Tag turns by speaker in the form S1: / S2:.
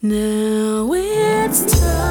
S1: Now it's time.